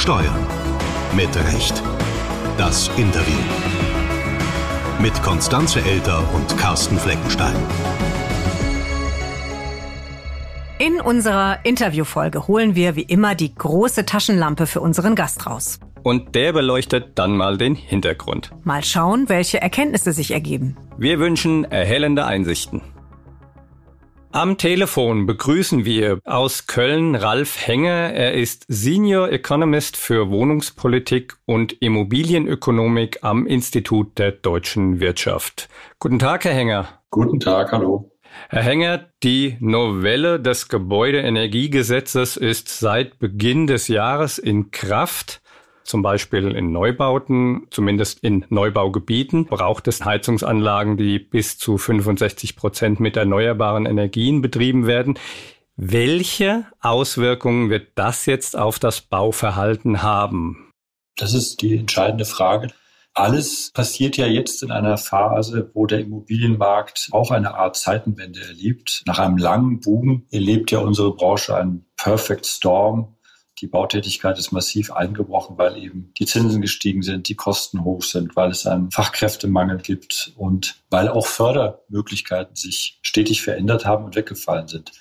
Steuern. Mit Recht. Das Interview. Mit Konstanze Elter und Carsten Fleckenstein. In unserer Interviewfolge holen wir wie immer die große Taschenlampe für unseren Gast raus. Und der beleuchtet dann mal den Hintergrund. Mal schauen, welche Erkenntnisse sich ergeben. Wir wünschen erhellende Einsichten. Am Telefon begrüßen wir aus Köln Ralf Henger. Er ist Senior Economist für Wohnungspolitik und Immobilienökonomik am Institut der deutschen Wirtschaft. Guten Tag, Herr Henger. Guten Tag, hallo. Herr Henger, die Novelle des Gebäudeenergiegesetzes ist seit Beginn des Jahres in Kraft zum Beispiel in Neubauten, zumindest in Neubaugebieten, braucht es Heizungsanlagen, die bis zu 65 Prozent mit erneuerbaren Energien betrieben werden. Welche Auswirkungen wird das jetzt auf das Bauverhalten haben? Das ist die entscheidende Frage. Alles passiert ja jetzt in einer Phase, wo der Immobilienmarkt auch eine Art Zeitenwende erlebt. Nach einem langen Boom erlebt ja unsere Branche einen Perfect Storm die Bautätigkeit ist massiv eingebrochen, weil eben die Zinsen gestiegen sind, die Kosten hoch sind, weil es einen Fachkräftemangel gibt und weil auch Fördermöglichkeiten sich stetig verändert haben und weggefallen sind.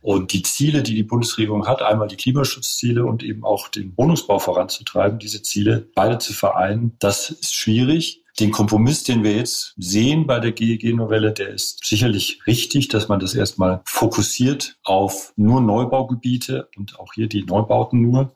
Und die Ziele, die die Bundesregierung hat, einmal die Klimaschutzziele und eben auch den Wohnungsbau voranzutreiben, diese Ziele beide zu vereinen, das ist schwierig den Kompromiss, den wir jetzt sehen bei der GEG-Novelle, der ist sicherlich richtig, dass man das erstmal fokussiert auf nur Neubaugebiete und auch hier die Neubauten nur,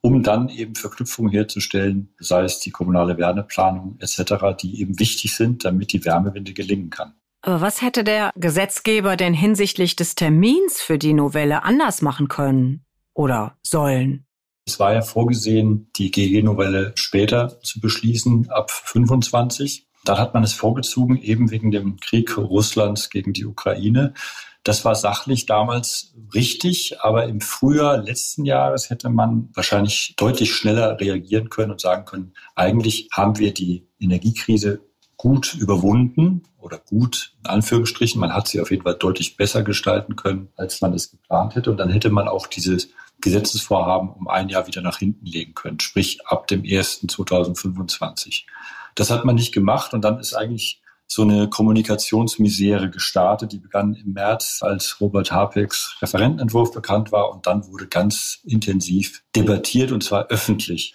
um dann eben Verknüpfungen herzustellen, sei es die kommunale Wärmeplanung etc., die eben wichtig sind, damit die Wärmewende gelingen kann. Aber was hätte der Gesetzgeber denn hinsichtlich des Termins für die Novelle anders machen können oder sollen? Es war ja vorgesehen, die GG-Novelle später zu beschließen, ab 25. Dann hat man es vorgezogen, eben wegen dem Krieg Russlands gegen die Ukraine. Das war sachlich damals richtig, aber im Frühjahr letzten Jahres hätte man wahrscheinlich deutlich schneller reagieren können und sagen können, eigentlich haben wir die Energiekrise gut überwunden oder gut in Anführungsstrichen. Man hat sie auf jeden Fall deutlich besser gestalten können, als man es geplant hätte. Und dann hätte man auch dieses Gesetzesvorhaben um ein Jahr wieder nach hinten legen können, sprich ab dem 1. 2025. Das hat man nicht gemacht und dann ist eigentlich so eine Kommunikationsmisere gestartet. Die begann im März, als Robert Hapecks Referentenentwurf bekannt war und dann wurde ganz intensiv debattiert und zwar öffentlich.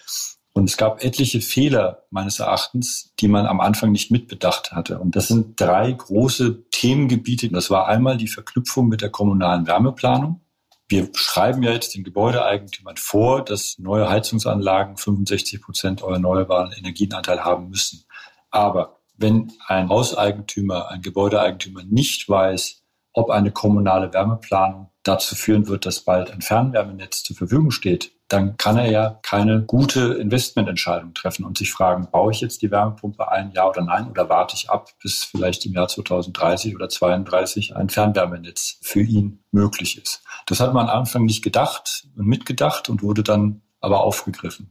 Und es gab etliche Fehler meines Erachtens, die man am Anfang nicht mitbedacht hatte. Und das sind drei große Themengebiete. Das war einmal die Verknüpfung mit der kommunalen Wärmeplanung. Wir schreiben ja jetzt den Gebäudeeigentümern vor, dass neue Heizungsanlagen 65 Prozent erneuerbaren Energienanteil haben müssen. Aber wenn ein Hauseigentümer, ein Gebäudeeigentümer nicht weiß, ob eine kommunale Wärmeplanung dazu führen wird, dass bald ein Fernwärmenetz zur Verfügung steht, dann kann er ja keine gute Investmententscheidung treffen und sich fragen, baue ich jetzt die Wärmepumpe ein, ja oder nein, oder warte ich ab, bis vielleicht im Jahr 2030 oder 2032 ein Fernwärmenetz für ihn möglich ist. Das hat man am Anfang nicht gedacht und mitgedacht und wurde dann aber aufgegriffen.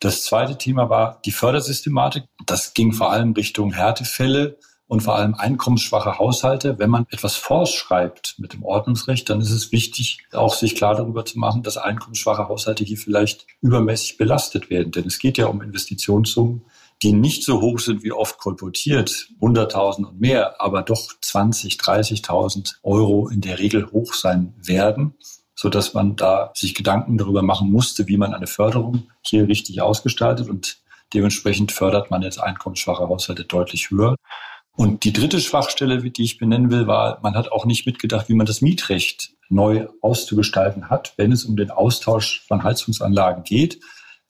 Das zweite Thema war die Fördersystematik. Das ging vor allem Richtung Härtefälle, und vor allem einkommensschwache Haushalte. Wenn man etwas vorschreibt mit dem Ordnungsrecht, dann ist es wichtig, auch sich klar darüber zu machen, dass einkommensschwache Haushalte hier vielleicht übermäßig belastet werden. Denn es geht ja um Investitionssummen, die nicht so hoch sind wie oft kolportiert, 100.000 und mehr, aber doch 20, 30.000 Euro in der Regel hoch sein werden so dass man da sich Gedanken darüber machen musste, wie man eine Förderung hier richtig ausgestaltet und dementsprechend fördert man jetzt einkommensschwache Haushalte deutlich höher. Und die dritte Schwachstelle, die ich benennen will, war, man hat auch nicht mitgedacht, wie man das Mietrecht neu auszugestalten hat, wenn es um den Austausch von Heizungsanlagen geht.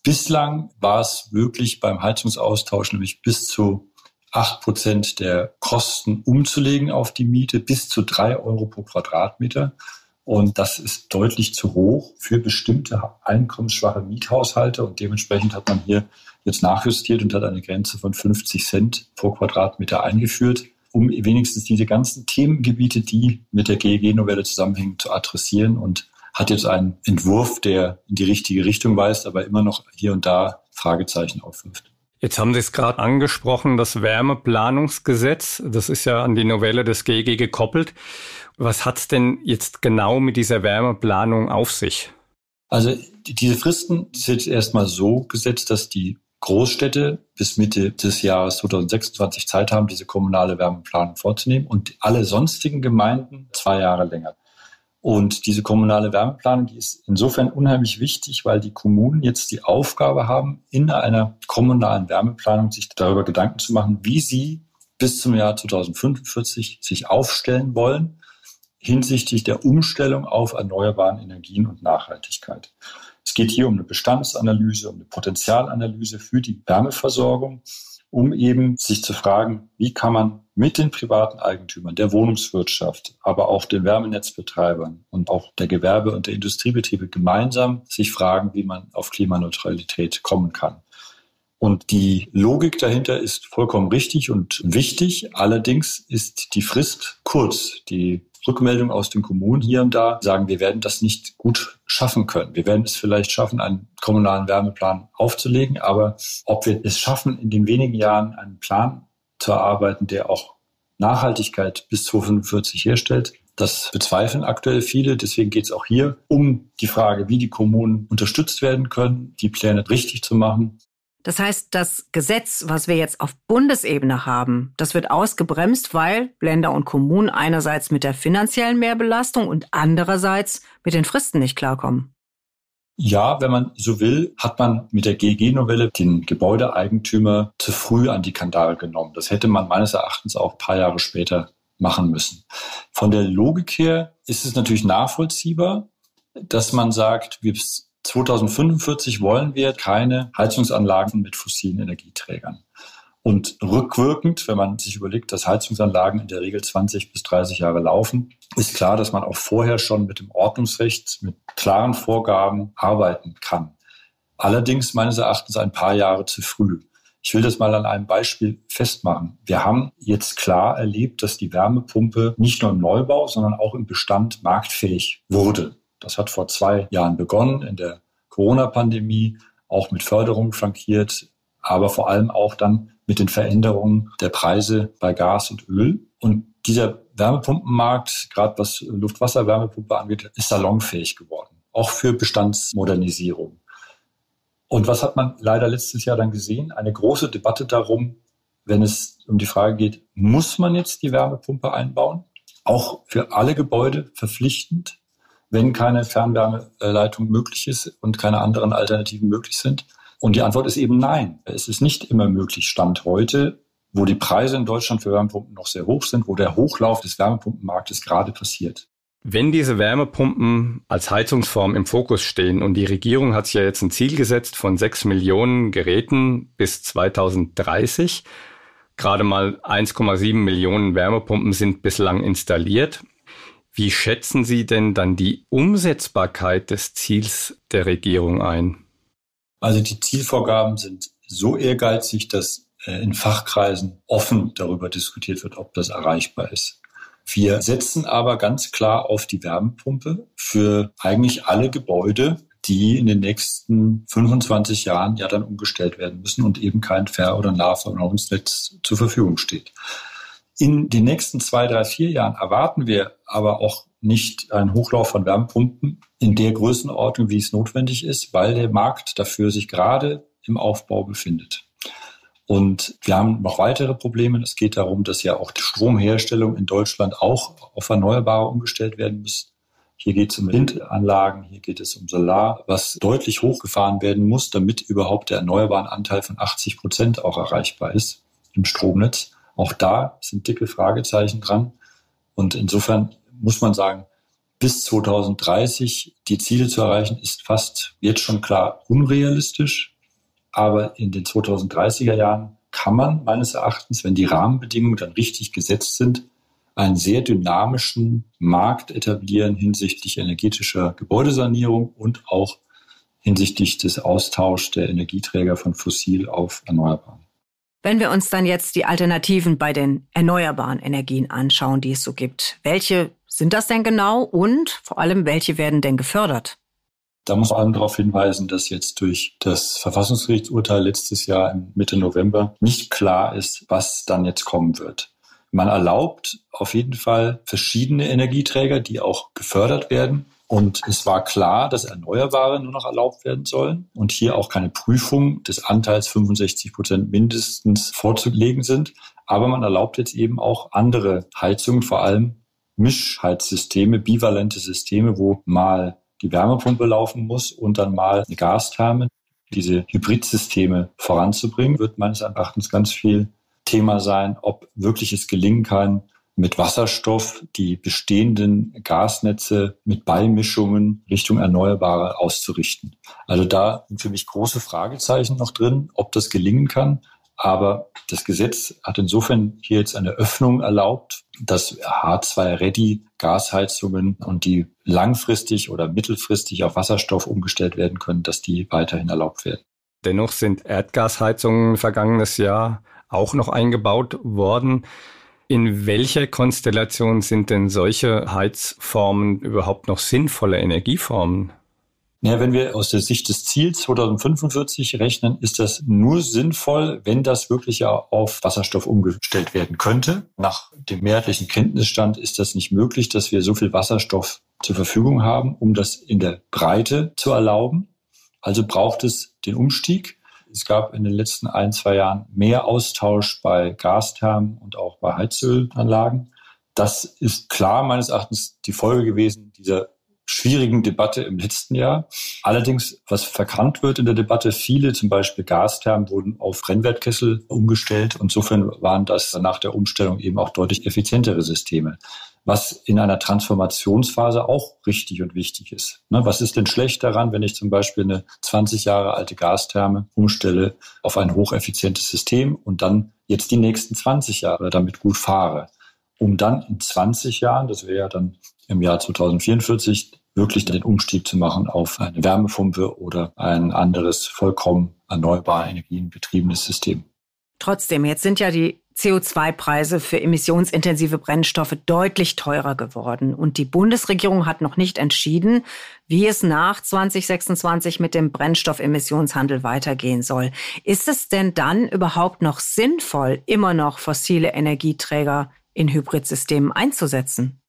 Bislang war es wirklich beim Heizungsaustausch nämlich bis zu acht Prozent der Kosten umzulegen auf die Miete, bis zu drei Euro pro Quadratmeter. Und das ist deutlich zu hoch für bestimmte einkommensschwache Miethaushalte. Und dementsprechend hat man hier jetzt nachjustiert und hat eine Grenze von 50 Cent pro Quadratmeter eingeführt, um wenigstens diese ganzen Themengebiete, die mit der GEG-Novelle zusammenhängen, zu adressieren und hat jetzt einen Entwurf, der in die richtige Richtung weist, aber immer noch hier und da Fragezeichen aufwirft. Jetzt haben Sie es gerade angesprochen, das Wärmeplanungsgesetz, das ist ja an die Novelle des GEG gekoppelt. Was hat es denn jetzt genau mit dieser Wärmeplanung auf sich? Also diese Fristen sind erstmal so gesetzt, dass die Großstädte bis Mitte des Jahres 2026 Zeit haben, diese kommunale Wärmeplanung vorzunehmen und alle sonstigen Gemeinden zwei Jahre länger. Und diese kommunale Wärmeplanung, die ist insofern unheimlich wichtig, weil die Kommunen jetzt die Aufgabe haben, in einer kommunalen Wärmeplanung sich darüber Gedanken zu machen, wie sie bis zum Jahr 2045 sich aufstellen wollen hinsichtlich der Umstellung auf erneuerbaren Energien und Nachhaltigkeit. Es geht hier um eine Bestandsanalyse, um eine Potenzialanalyse für die Wärmeversorgung, um eben sich zu fragen, wie kann man mit den privaten Eigentümern, der Wohnungswirtschaft, aber auch den Wärmenetzbetreibern und auch der Gewerbe- und der Industriebetriebe gemeinsam sich fragen, wie man auf Klimaneutralität kommen kann. Und die Logik dahinter ist vollkommen richtig und wichtig. Allerdings ist die Frist kurz. Die Rückmeldungen aus den Kommunen hier und da sagen, wir werden das nicht gut schaffen können. Wir werden es vielleicht schaffen, einen kommunalen Wärmeplan aufzulegen, aber ob wir es schaffen, in den wenigen Jahren einen Plan zu erarbeiten, der auch Nachhaltigkeit bis 2045 herstellt, das bezweifeln aktuell viele. Deswegen geht es auch hier um die Frage, wie die Kommunen unterstützt werden können, die Pläne richtig zu machen. Das heißt, das Gesetz, was wir jetzt auf Bundesebene haben, das wird ausgebremst, weil Länder und Kommunen einerseits mit der finanziellen Mehrbelastung und andererseits mit den Fristen nicht klarkommen. Ja, wenn man so will, hat man mit der GEG-Novelle den Gebäudeeigentümer zu früh an die Kandare genommen. Das hätte man meines Erachtens auch ein paar Jahre später machen müssen. Von der Logik her ist es natürlich nachvollziehbar, dass man sagt, wir 2045 wollen wir keine Heizungsanlagen mit fossilen Energieträgern. Und rückwirkend, wenn man sich überlegt, dass Heizungsanlagen in der Regel 20 bis 30 Jahre laufen, ist klar, dass man auch vorher schon mit dem Ordnungsrecht, mit klaren Vorgaben arbeiten kann. Allerdings meines Erachtens ein paar Jahre zu früh. Ich will das mal an einem Beispiel festmachen. Wir haben jetzt klar erlebt, dass die Wärmepumpe nicht nur im Neubau, sondern auch im Bestand marktfähig wurde. Das hat vor zwei Jahren begonnen in der Corona-Pandemie, auch mit Förderung flankiert, aber vor allem auch dann mit den Veränderungen der Preise bei Gas und Öl. Und dieser Wärmepumpenmarkt, gerade was Luft-Wasser-Wärmepumpe angeht, ist salonfähig geworden, auch für Bestandsmodernisierung. Und was hat man leider letztes Jahr dann gesehen? Eine große Debatte darum, wenn es um die Frage geht, muss man jetzt die Wärmepumpe einbauen? Auch für alle Gebäude verpflichtend wenn keine Fernwärmeleitung möglich ist und keine anderen Alternativen möglich sind? Und die Antwort ist eben nein. Es ist nicht immer möglich, Stand heute, wo die Preise in Deutschland für Wärmepumpen noch sehr hoch sind, wo der Hochlauf des Wärmepumpenmarktes gerade passiert. Wenn diese Wärmepumpen als Heizungsform im Fokus stehen und die Regierung hat sich ja jetzt ein Ziel gesetzt von sechs Millionen Geräten bis 2030, gerade mal 1,7 Millionen Wärmepumpen sind bislang installiert. Wie schätzen Sie denn dann die Umsetzbarkeit des Ziels der Regierung ein? Also die Zielvorgaben sind so ehrgeizig, dass äh, in Fachkreisen offen darüber diskutiert wird, ob das erreichbar ist. Wir setzen aber ganz klar auf die Wärmepumpe für eigentlich alle Gebäude, die in den nächsten 25 Jahren ja dann umgestellt werden müssen und eben kein Fair- oder Nahversorgungsnetz zur Verfügung steht. In den nächsten zwei, drei, vier Jahren erwarten wir aber auch nicht einen Hochlauf von Wärmepumpen in der Größenordnung, wie es notwendig ist, weil der Markt dafür sich gerade im Aufbau befindet. Und wir haben noch weitere Probleme. Es geht darum, dass ja auch die Stromherstellung in Deutschland auch auf Erneuerbare umgestellt werden muss. Hier geht es um Windanlagen, hier geht es um Solar, was deutlich hochgefahren werden muss, damit überhaupt der erneuerbaren Anteil von 80 Prozent auch erreichbar ist im Stromnetz. Auch da sind dicke Fragezeichen dran. Und insofern muss man sagen, bis 2030 die Ziele zu erreichen, ist fast jetzt schon klar unrealistisch. Aber in den 2030er Jahren kann man meines Erachtens, wenn die Rahmenbedingungen dann richtig gesetzt sind, einen sehr dynamischen Markt etablieren hinsichtlich energetischer Gebäudesanierung und auch hinsichtlich des Austauschs der Energieträger von fossil auf erneuerbaren. Wenn wir uns dann jetzt die Alternativen bei den erneuerbaren Energien anschauen, die es so gibt, welche sind das denn genau und vor allem, welche werden denn gefördert? Da muss man darauf hinweisen, dass jetzt durch das Verfassungsgerichtsurteil letztes Jahr Mitte November nicht klar ist, was dann jetzt kommen wird. Man erlaubt auf jeden Fall verschiedene Energieträger, die auch gefördert werden. Und es war klar, dass Erneuerbare nur noch erlaubt werden sollen und hier auch keine Prüfung des Anteils 65 Prozent mindestens vorzulegen sind. Aber man erlaubt jetzt eben auch andere Heizungen, vor allem Mischheizsysteme, bivalente Systeme, wo mal die Wärmepumpe laufen muss und dann mal eine Gastherme. Diese Hybridsysteme voranzubringen, wird meines Erachtens ganz viel Thema sein, ob wirklich es gelingen kann, mit Wasserstoff die bestehenden Gasnetze mit Beimischungen Richtung Erneuerbare auszurichten. Also da sind für mich große Fragezeichen noch drin, ob das gelingen kann. Aber das Gesetz hat insofern hier jetzt eine Öffnung erlaubt, dass H2-Ready Gasheizungen und die langfristig oder mittelfristig auf Wasserstoff umgestellt werden können, dass die weiterhin erlaubt werden. Dennoch sind Erdgasheizungen vergangenes Jahr auch noch eingebaut worden. In welcher Konstellation sind denn solche Heizformen überhaupt noch sinnvolle Energieformen? Ja, wenn wir aus der Sicht des Ziels 2045 rechnen, ist das nur sinnvoll, wenn das wirklich ja auf Wasserstoff umgestellt werden könnte. Nach dem mehrheitlichen Kenntnisstand ist das nicht möglich, dass wir so viel Wasserstoff zur Verfügung haben, um das in der Breite zu erlauben. Also braucht es den Umstieg. Es gab in den letzten ein, zwei Jahren mehr Austausch bei Gasthermen und auch bei Heizölanlagen. Das ist klar meines Erachtens die Folge gewesen dieser schwierigen Debatte im letzten Jahr. Allerdings, was verkannt wird in der Debatte, viele, zum Beispiel Gasthermen, wurden auf Brennwertkessel umgestellt. Insofern waren das nach der Umstellung eben auch deutlich effizientere Systeme was in einer Transformationsphase auch richtig und wichtig ist. Ne, was ist denn schlecht daran, wenn ich zum Beispiel eine 20 Jahre alte Gastherme umstelle auf ein hocheffizientes System und dann jetzt die nächsten 20 Jahre damit gut fahre, um dann in 20 Jahren, das wäre ja dann im Jahr 2044, wirklich den Umstieg zu machen auf eine Wärmepumpe oder ein anderes vollkommen erneuerbare Energien betriebenes System. Trotzdem, jetzt sind ja die CO2-Preise für emissionsintensive Brennstoffe deutlich teurer geworden. Und die Bundesregierung hat noch nicht entschieden, wie es nach 2026 mit dem Brennstoffemissionshandel weitergehen soll. Ist es denn dann überhaupt noch sinnvoll, immer noch fossile Energieträger in Hybridsystemen einzusetzen?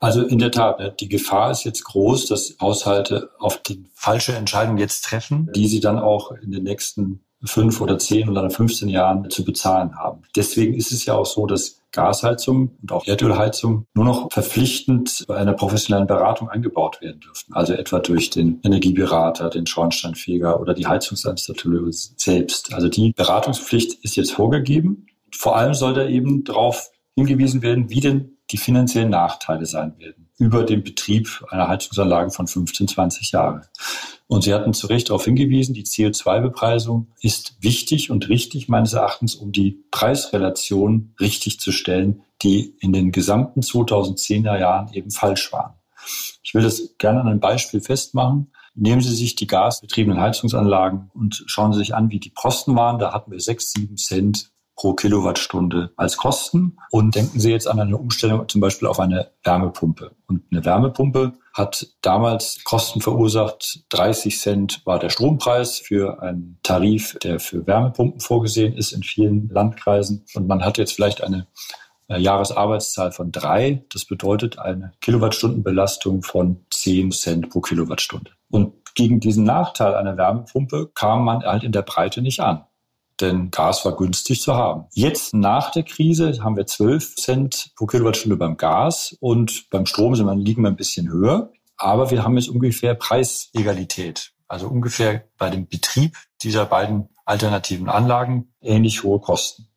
Also in der Tat, ne, die Gefahr ist jetzt groß, dass Haushalte auf die falsche Entscheidung jetzt treffen, die sie dann auch in den nächsten fünf oder zehn oder 15 Jahren zu bezahlen haben. Deswegen ist es ja auch so, dass Gasheizung und auch Erdölheizung nur noch verpflichtend bei einer professionellen Beratung eingebaut werden dürfen. Also etwa durch den Energieberater, den Schornsteinfeger oder die Heizungsinstallateure selbst. Also die Beratungspflicht ist jetzt vorgegeben. Vor allem soll da eben darauf hingewiesen werden, wie denn die finanziellen Nachteile sein werden über den Betrieb einer Heizungsanlage von 15, 20 Jahren. Und Sie hatten zu Recht darauf hingewiesen, die CO2-Bepreisung ist wichtig und richtig meines Erachtens, um die Preisrelation richtig zu stellen, die in den gesamten 2010er Jahren eben falsch waren. Ich will das gerne an einem Beispiel festmachen. Nehmen Sie sich die gasbetriebenen Heizungsanlagen und schauen Sie sich an, wie die Kosten waren. Da hatten wir sechs, sieben Cent pro Kilowattstunde als Kosten. Und denken Sie jetzt an eine Umstellung zum Beispiel auf eine Wärmepumpe. Und eine Wärmepumpe hat damals Kosten verursacht. 30 Cent war der Strompreis für einen Tarif, der für Wärmepumpen vorgesehen ist in vielen Landkreisen. Und man hat jetzt vielleicht eine äh, Jahresarbeitszahl von drei. Das bedeutet eine Kilowattstundenbelastung von 10 Cent pro Kilowattstunde. Und gegen diesen Nachteil einer Wärmepumpe kam man halt in der Breite nicht an denn Gas war günstig zu haben. Jetzt nach der Krise haben wir 12 Cent pro Kilowattstunde beim Gas und beim Strom sind wir, liegen wir ein bisschen höher. Aber wir haben jetzt ungefähr Preisegalität. Also ungefähr bei dem Betrieb dieser beiden alternativen Anlagen ähnlich hohe Kosten.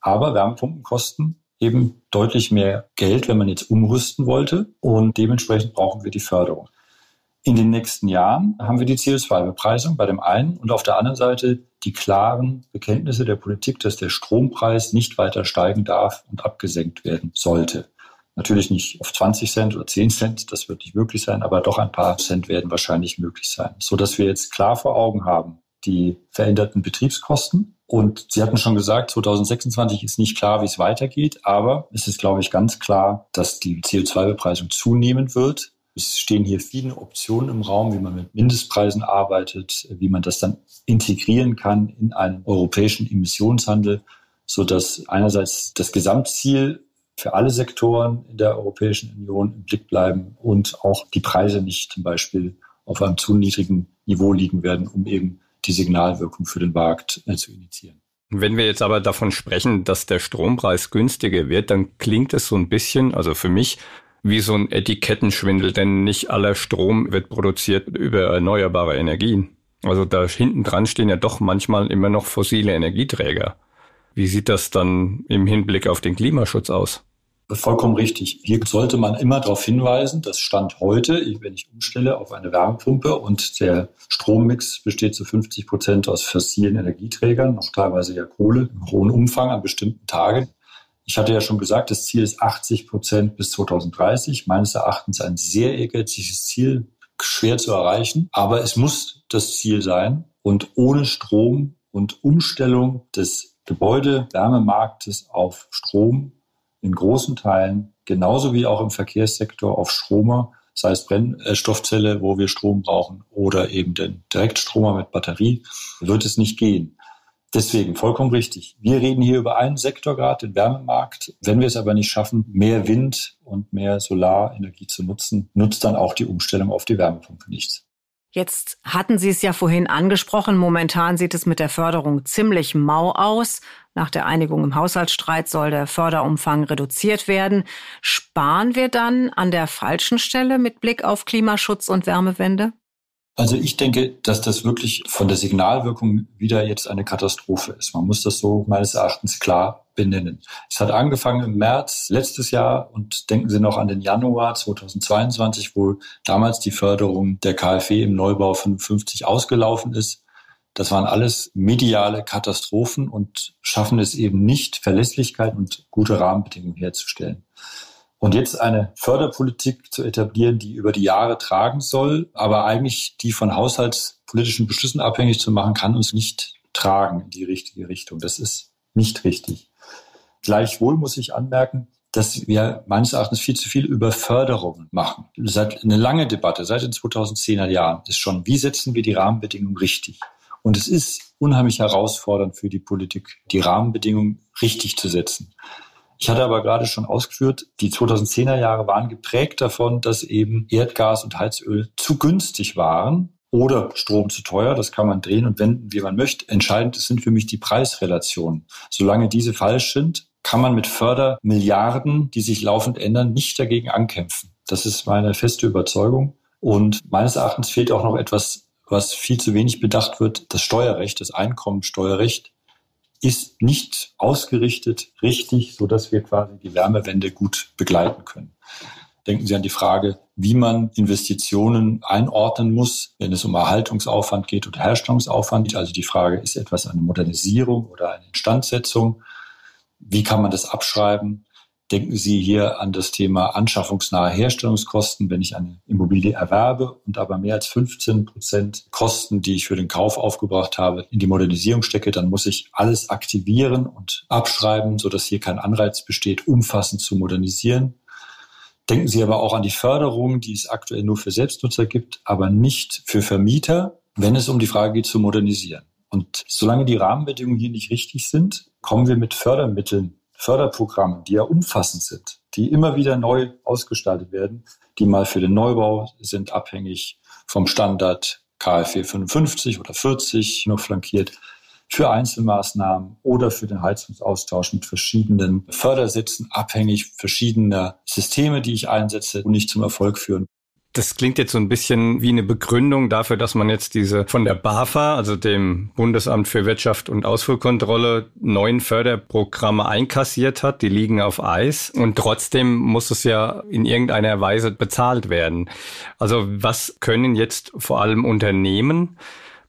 Aber Wärmepumpen kosten eben deutlich mehr Geld, wenn man jetzt umrüsten wollte. Und dementsprechend brauchen wir die Förderung. In den nächsten Jahren haben wir die CO2-Bepreisung bei dem einen und auf der anderen Seite die klaren Bekenntnisse der Politik, dass der Strompreis nicht weiter steigen darf und abgesenkt werden sollte. Natürlich nicht auf 20 Cent oder 10 Cent, das wird nicht möglich sein, aber doch ein paar Cent werden wahrscheinlich möglich sein, so dass wir jetzt klar vor Augen haben, die veränderten Betriebskosten. Und Sie hatten schon gesagt, 2026 ist nicht klar, wie es weitergeht, aber es ist, glaube ich, ganz klar, dass die CO2-Bepreisung zunehmen wird. Es stehen hier viele Optionen im Raum, wie man mit Mindestpreisen arbeitet, wie man das dann integrieren kann in einen europäischen Emissionshandel, so dass einerseits das Gesamtziel für alle Sektoren in der Europäischen Union im Blick bleiben und auch die Preise nicht zum Beispiel auf einem zu niedrigen Niveau liegen werden, um eben die Signalwirkung für den Markt äh, zu initiieren. Wenn wir jetzt aber davon sprechen, dass der Strompreis günstiger wird, dann klingt es so ein bisschen, also für mich, wie so ein Etikettenschwindel, denn nicht aller Strom wird produziert über erneuerbare Energien. Also da hinten dran stehen ja doch manchmal immer noch fossile Energieträger. Wie sieht das dann im Hinblick auf den Klimaschutz aus? Vollkommen richtig. Hier sollte man immer darauf hinweisen, dass Stand heute, wenn ich umstelle auf eine Wärmepumpe und der Strommix besteht zu 50 Prozent aus fossilen Energieträgern, noch teilweise ja Kohle im hohen Umfang an bestimmten Tagen. Ich hatte ja schon gesagt, das Ziel ist 80 Prozent bis 2030. Meines Erachtens ein sehr ehrgeiziges Ziel, schwer zu erreichen, aber es muss das Ziel sein. Und ohne Strom und Umstellung des Gebäudewärmemarktes auf Strom in großen Teilen, genauso wie auch im Verkehrssektor auf Stromer, sei es Brennstoffzelle, wo wir Strom brauchen, oder eben den Direktstromer mit Batterie, wird es nicht gehen. Deswegen vollkommen richtig. Wir reden hier über einen Sektor gerade, den Wärmemarkt. Wenn wir es aber nicht schaffen, mehr Wind und mehr Solarenergie zu nutzen, nutzt dann auch die Umstellung auf die Wärmepumpe nichts. Jetzt hatten Sie es ja vorhin angesprochen. Momentan sieht es mit der Förderung ziemlich mau aus. Nach der Einigung im Haushaltsstreit soll der Förderumfang reduziert werden. Sparen wir dann an der falschen Stelle mit Blick auf Klimaschutz und Wärmewende? Also ich denke, dass das wirklich von der Signalwirkung wieder jetzt eine Katastrophe ist. Man muss das so meines Erachtens klar benennen. Es hat angefangen im März letztes Jahr und denken Sie noch an den Januar 2022, wo damals die Förderung der KfW im Neubau 55 ausgelaufen ist. Das waren alles mediale Katastrophen und schaffen es eben nicht, Verlässlichkeit und gute Rahmenbedingungen herzustellen. Und jetzt eine Förderpolitik zu etablieren, die über die Jahre tragen soll, aber eigentlich die von haushaltspolitischen Beschlüssen abhängig zu machen, kann uns nicht tragen in die richtige Richtung. Das ist nicht richtig. Gleichwohl muss ich anmerken, dass wir meines Erachtens viel zu viel über Förderungen machen. Seit eine lange Debatte, seit den 2010er Jahren, ist schon, wie setzen wir die Rahmenbedingungen richtig? Und es ist unheimlich herausfordernd für die Politik, die Rahmenbedingungen richtig zu setzen. Ich hatte aber gerade schon ausgeführt, die 2010er Jahre waren geprägt davon, dass eben Erdgas und Heizöl zu günstig waren oder Strom zu teuer. Das kann man drehen und wenden, wie man möchte. Entscheidend sind für mich die Preisrelationen. Solange diese falsch sind, kann man mit Fördermilliarden, die sich laufend ändern, nicht dagegen ankämpfen. Das ist meine feste Überzeugung. Und meines Erachtens fehlt auch noch etwas, was viel zu wenig bedacht wird. Das Steuerrecht, das Einkommensteuerrecht ist nicht ausgerichtet richtig, so dass wir quasi die Wärmewende gut begleiten können. Denken Sie an die Frage, wie man Investitionen einordnen muss, wenn es um Erhaltungsaufwand geht oder Herstellungsaufwand. Also die Frage, ist etwas eine Modernisierung oder eine Instandsetzung? Wie kann man das abschreiben? Denken Sie hier an das Thema anschaffungsnahe Herstellungskosten. Wenn ich eine Immobilie erwerbe und aber mehr als 15 Prozent Kosten, die ich für den Kauf aufgebracht habe, in die Modernisierung stecke, dann muss ich alles aktivieren und abschreiben, sodass hier kein Anreiz besteht, umfassend zu modernisieren. Denken Sie aber auch an die Förderung, die es aktuell nur für Selbstnutzer gibt, aber nicht für Vermieter, wenn es um die Frage geht zu modernisieren. Und solange die Rahmenbedingungen hier nicht richtig sind, kommen wir mit Fördermitteln Förderprogramme, die ja umfassend sind, die immer wieder neu ausgestaltet werden, die mal für den Neubau sind abhängig vom Standard KfW 55 oder 40 noch flankiert, für Einzelmaßnahmen oder für den Heizungsaustausch mit verschiedenen Fördersätzen abhängig verschiedener Systeme, die ich einsetze und nicht zum Erfolg führen. Das klingt jetzt so ein bisschen wie eine Begründung dafür, dass man jetzt diese von der BAFA, also dem Bundesamt für Wirtschaft und Ausfuhrkontrolle, neuen Förderprogramme einkassiert hat. Die liegen auf Eis und trotzdem muss es ja in irgendeiner Weise bezahlt werden. Also was können jetzt vor allem Unternehmen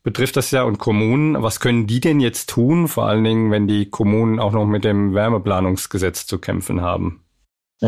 betrifft das ja und Kommunen. Was können die denn jetzt tun? Vor allen Dingen, wenn die Kommunen auch noch mit dem Wärmeplanungsgesetz zu kämpfen haben.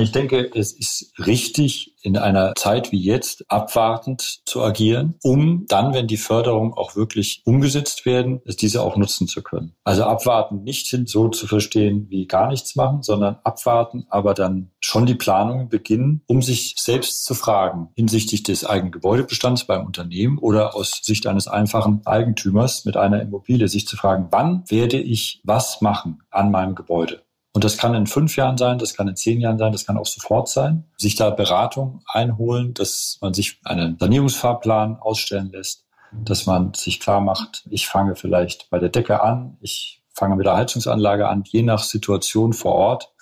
Ich denke, es ist richtig, in einer Zeit wie jetzt abwartend zu agieren, um dann, wenn die Förderungen auch wirklich umgesetzt werden, es diese auch nutzen zu können. Also abwarten nicht hin so zu verstehen wie gar nichts machen, sondern abwarten, aber dann schon die Planungen beginnen, um sich selbst zu fragen hinsichtlich des eigenen Gebäudebestands beim Unternehmen oder aus Sicht eines einfachen Eigentümers mit einer Immobilie, sich zu fragen, wann werde ich was machen an meinem Gebäude? Und das kann in fünf Jahren sein, das kann in zehn Jahren sein, das kann auch sofort sein. Sich da Beratung einholen, dass man sich einen Sanierungsfahrplan ausstellen lässt, dass man sich klar macht, ich fange vielleicht bei der Decke an, ich fange mit der Heizungsanlage an, je nach Situation vor Ort.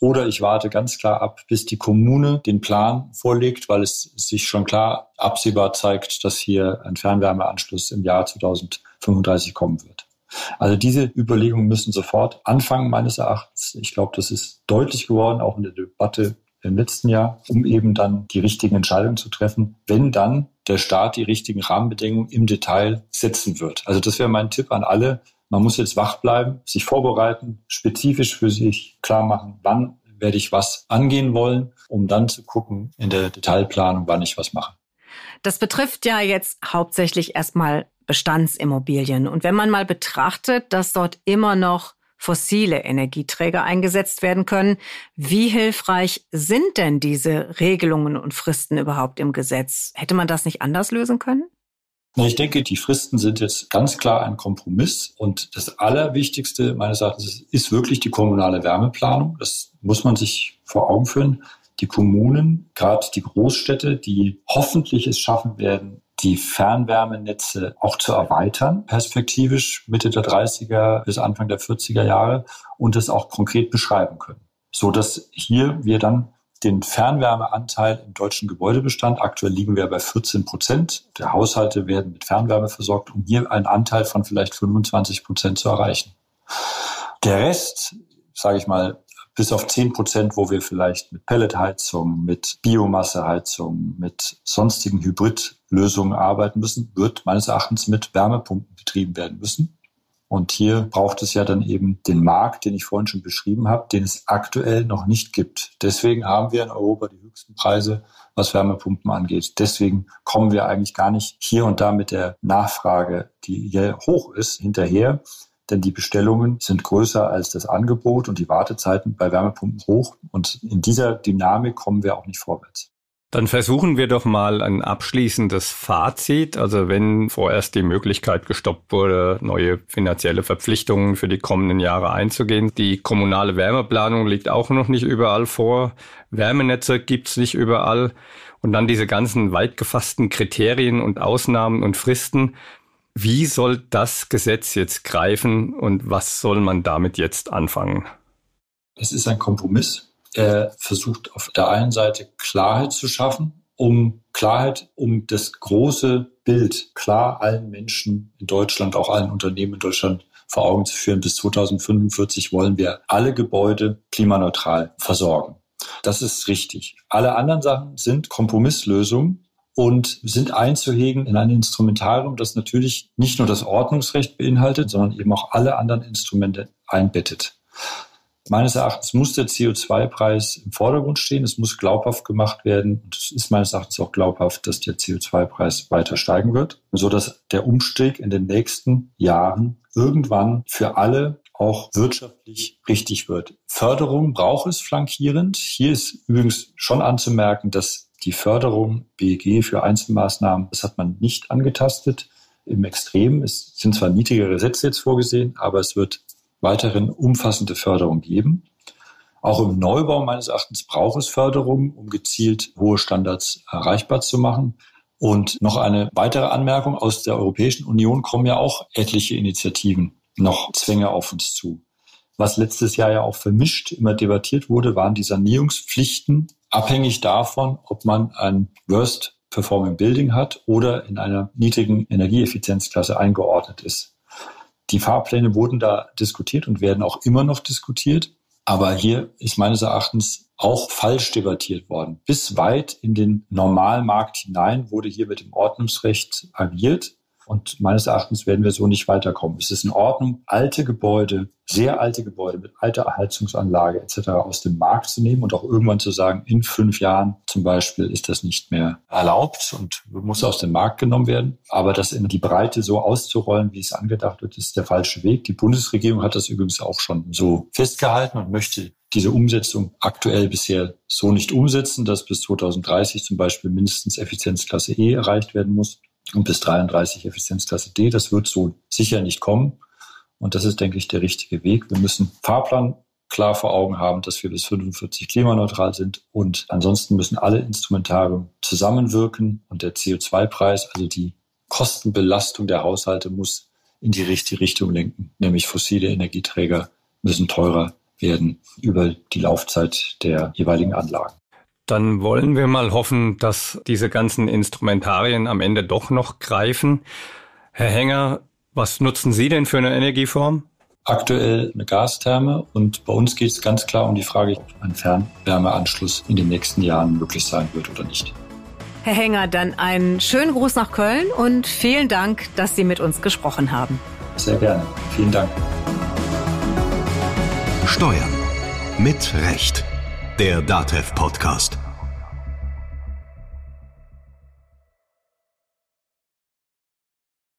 Oder ich warte ganz klar ab, bis die Kommune den Plan vorlegt, weil es sich schon klar absehbar zeigt, dass hier ein Fernwärmeanschluss im Jahr 2035 kommen wird. Also diese Überlegungen müssen sofort anfangen, meines Erachtens. Ich glaube, das ist deutlich geworden, auch in der Debatte im letzten Jahr, um eben dann die richtigen Entscheidungen zu treffen, wenn dann der Staat die richtigen Rahmenbedingungen im Detail setzen wird. Also das wäre mein Tipp an alle. Man muss jetzt wach bleiben, sich vorbereiten, spezifisch für sich klar machen, wann werde ich was angehen wollen, um dann zu gucken in der Detailplanung, wann ich was mache. Das betrifft ja jetzt hauptsächlich erstmal Bestandsimmobilien. Und wenn man mal betrachtet, dass dort immer noch fossile Energieträger eingesetzt werden können, wie hilfreich sind denn diese Regelungen und Fristen überhaupt im Gesetz? Hätte man das nicht anders lösen können? Ich denke, die Fristen sind jetzt ganz klar ein Kompromiss. Und das Allerwichtigste meines Erachtens ist wirklich die kommunale Wärmeplanung. Das muss man sich vor Augen führen. Die Kommunen, gerade die Großstädte, die hoffentlich es schaffen werden, die Fernwärmenetze auch zu erweitern, perspektivisch Mitte der 30er bis Anfang der 40er Jahre und es auch konkret beschreiben können. So dass hier wir dann den Fernwärmeanteil im deutschen Gebäudebestand, aktuell liegen wir bei 14 Prozent der Haushalte werden mit Fernwärme versorgt, um hier einen Anteil von vielleicht 25 Prozent zu erreichen. Der Rest, sage ich mal, bis auf 10 Prozent, wo wir vielleicht mit Pelletheizung, mit Biomasseheizung, mit sonstigen Hybridlösungen arbeiten müssen, wird meines Erachtens mit Wärmepumpen betrieben werden müssen. Und hier braucht es ja dann eben den Markt, den ich vorhin schon beschrieben habe, den es aktuell noch nicht gibt. Deswegen haben wir in Europa die höchsten Preise, was Wärmepumpen angeht. Deswegen kommen wir eigentlich gar nicht hier und da mit der Nachfrage, die hier hoch ist, hinterher denn die Bestellungen sind größer als das Angebot und die Wartezeiten bei Wärmepumpen hoch. Und in dieser Dynamik kommen wir auch nicht vorwärts. Dann versuchen wir doch mal ein abschließendes Fazit. Also wenn vorerst die Möglichkeit gestoppt wurde, neue finanzielle Verpflichtungen für die kommenden Jahre einzugehen. Die kommunale Wärmeplanung liegt auch noch nicht überall vor. Wärmenetze gibt's nicht überall. Und dann diese ganzen weit gefassten Kriterien und Ausnahmen und Fristen. Wie soll das Gesetz jetzt greifen und was soll man damit jetzt anfangen? Es ist ein Kompromiss. Er versucht auf der einen Seite Klarheit zu schaffen, um Klarheit, um das große Bild klar allen Menschen in Deutschland, auch allen Unternehmen in Deutschland vor Augen zu führen. Bis 2045 wollen wir alle Gebäude klimaneutral versorgen. Das ist richtig. Alle anderen Sachen sind Kompromisslösungen, und sind einzuhegen in ein Instrumentarium, das natürlich nicht nur das Ordnungsrecht beinhaltet, sondern eben auch alle anderen Instrumente einbettet. Meines Erachtens muss der CO2-Preis im Vordergrund stehen. Es muss glaubhaft gemacht werden. Und es ist meines Erachtens auch glaubhaft, dass der CO2-Preis weiter steigen wird, so dass der Umstieg in den nächsten Jahren irgendwann für alle auch wirtschaftlich richtig wird. Förderung braucht es flankierend. Hier ist übrigens schon anzumerken, dass die Förderung BEG für Einzelmaßnahmen, das hat man nicht angetastet im Extrem. Es sind zwar niedrigere Sätze jetzt vorgesehen, aber es wird weiterhin umfassende Förderung geben. Auch im Neubau meines Erachtens braucht es Förderung, um gezielt hohe Standards erreichbar zu machen. Und noch eine weitere Anmerkung. Aus der Europäischen Union kommen ja auch etliche Initiativen noch Zwänge auf uns zu. Was letztes Jahr ja auch vermischt immer debattiert wurde, waren die Sanierungspflichten abhängig davon, ob man ein Worst Performing Building hat oder in einer niedrigen Energieeffizienzklasse eingeordnet ist. Die Fahrpläne wurden da diskutiert und werden auch immer noch diskutiert. Aber hier ist meines Erachtens auch falsch debattiert worden. Bis weit in den Normalmarkt hinein wurde hier mit dem Ordnungsrecht agiert. Und meines Erachtens werden wir so nicht weiterkommen. Es ist in Ordnung, alte Gebäude, sehr alte Gebäude mit alter Heizungsanlage etc. aus dem Markt zu nehmen und auch irgendwann zu sagen, in fünf Jahren zum Beispiel ist das nicht mehr erlaubt und muss aus dem Markt genommen werden. Aber das in die Breite so auszurollen, wie es angedacht wird, ist der falsche Weg. Die Bundesregierung hat das übrigens auch schon so festgehalten und möchte diese Umsetzung aktuell bisher so nicht umsetzen, dass bis 2030 zum Beispiel mindestens Effizienzklasse E erreicht werden muss und bis 33 Effizienzklasse D. Das wird so sicher nicht kommen. Und das ist, denke ich, der richtige Weg. Wir müssen Fahrplan klar vor Augen haben, dass wir bis 45 klimaneutral sind. Und ansonsten müssen alle Instrumentarien zusammenwirken und der CO2-Preis, also die Kostenbelastung der Haushalte, muss in die richtige Richtung lenken, nämlich fossile Energieträger müssen teurer werden über die Laufzeit der jeweiligen Anlagen. Dann wollen wir mal hoffen, dass diese ganzen Instrumentarien am Ende doch noch greifen. Herr Henger, was nutzen Sie denn für eine Energieform? Aktuell eine Gastherme und bei uns geht es ganz klar um die Frage, ob ein Fernwärmeanschluss in den nächsten Jahren möglich sein wird oder nicht. Herr Henger, dann einen schönen Gruß nach Köln und vielen Dank, dass Sie mit uns gesprochen haben. Sehr gerne. Vielen Dank. Steuern mit Recht. Der DATEV Podcast.